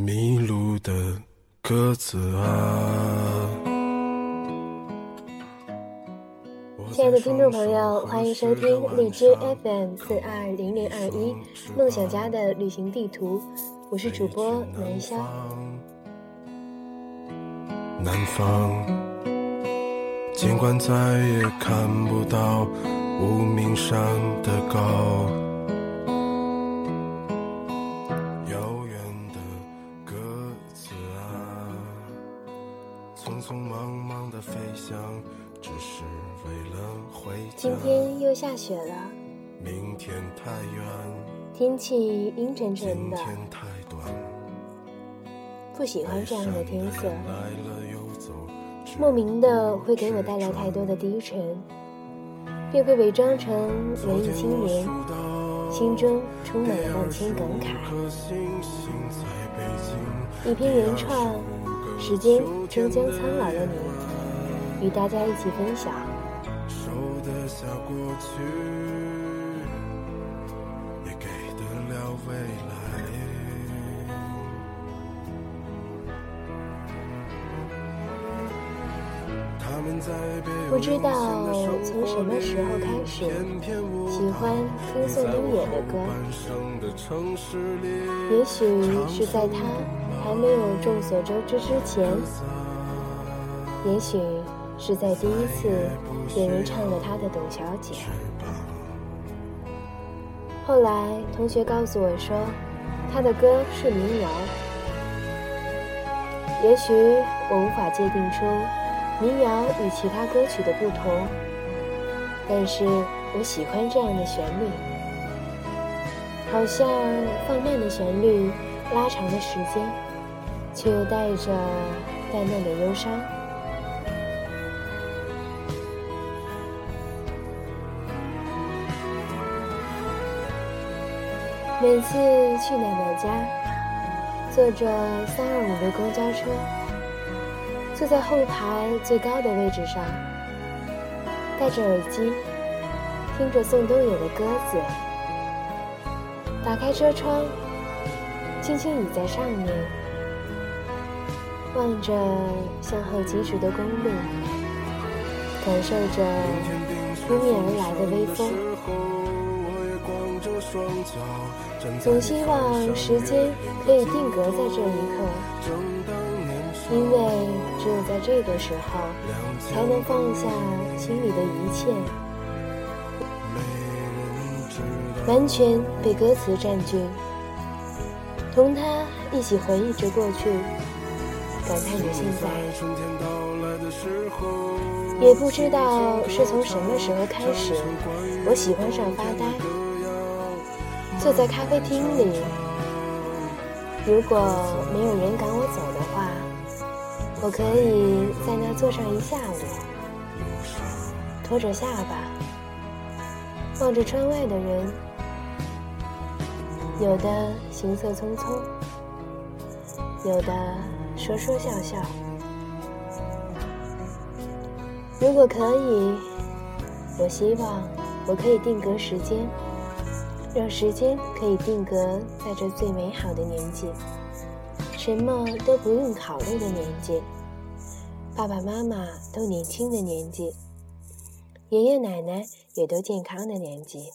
迷路的鸽子啊！亲爱的听众朋友，欢迎收听荔枝 FM 四二零零二一梦想家的旅行地图，我是主播南潇。南方，尽管再也看不到无名山的高。今天又下雪了，明天气阴沉沉的，不喜欢这样的天色，莫名的会给我带来太多的低沉，便会伪装成文艺青年，心中充满了万千感。慨。一篇原创，时间终将苍老了你，与大家一起分享。下过去，也给得了未来。不知道从什么时候开始，喜欢听宋冬野的歌。也许是在他还没有众所周知之前，也许。是在第一次有人唱了他的《董小姐》，后来同学告诉我说，他的歌是民谣。也许我无法界定出民谣与其他歌曲的不同，但是我喜欢这样的旋律，好像放慢的旋律，拉长了时间，却又带着淡淡的忧伤。每次去奶奶家，坐着三二五的公交车，坐在后排最高的位置上，戴着耳机，听着宋冬野的歌子，打开车窗，轻轻倚在上面，望着向后疾驰的公路，感受着扑面而来的微风。总希望时间可以定格在这一刻，因为只有在这个时候，才能放下心里的一切，完全被歌词占据，同他一起回忆着过去，感叹着现在。也不知道是从什么时候开始，我喜欢上发呆。坐在咖啡厅里，如果没有人赶我走的话，我可以在那坐上一下午，托着下巴，望着窗外的人，有的行色匆匆，有的说说笑笑。如果可以，我希望我可以定格时间。让时间可以定格在这最美好的年纪，什么都不用考虑的年纪，爸爸妈妈都年轻的年纪，爷爷奶奶也都健康的年纪。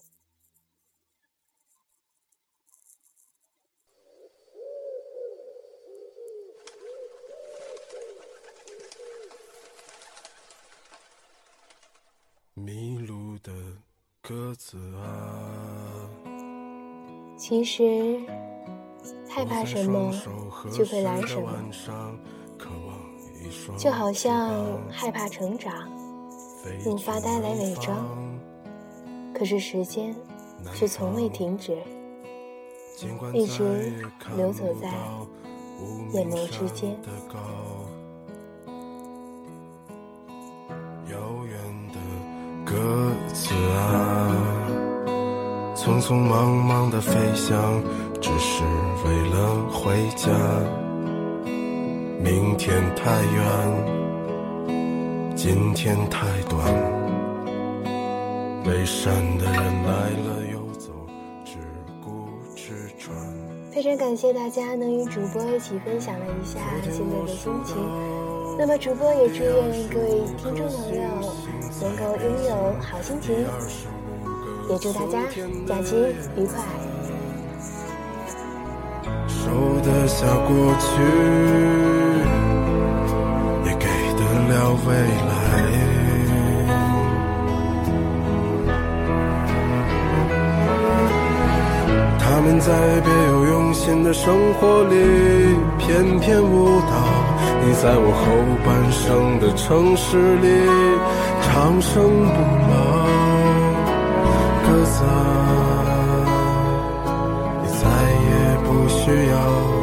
迷路的鸽子啊！其实，害怕什么就会来什么，就好像害怕成长，用发呆来伪装，可是时间却从未停止，一直流走在眼眸之间。遥远的鸽子啊！匆匆忙忙的飞翔，只是为了回家。明天太远，今天太短。悲伤的人来了又走，只顾吃穿。非常感谢大家能与主播一起分享了一下现在的心情。那么主播也祝愿各位听众朋友能够拥有好心情，也祝大家假期愉快。收得下过去，也给得了未来。他们在别有用心的生活里翩翩舞蹈，你在我后半生的城市里长生不老。鸽子啊，你再也不需要。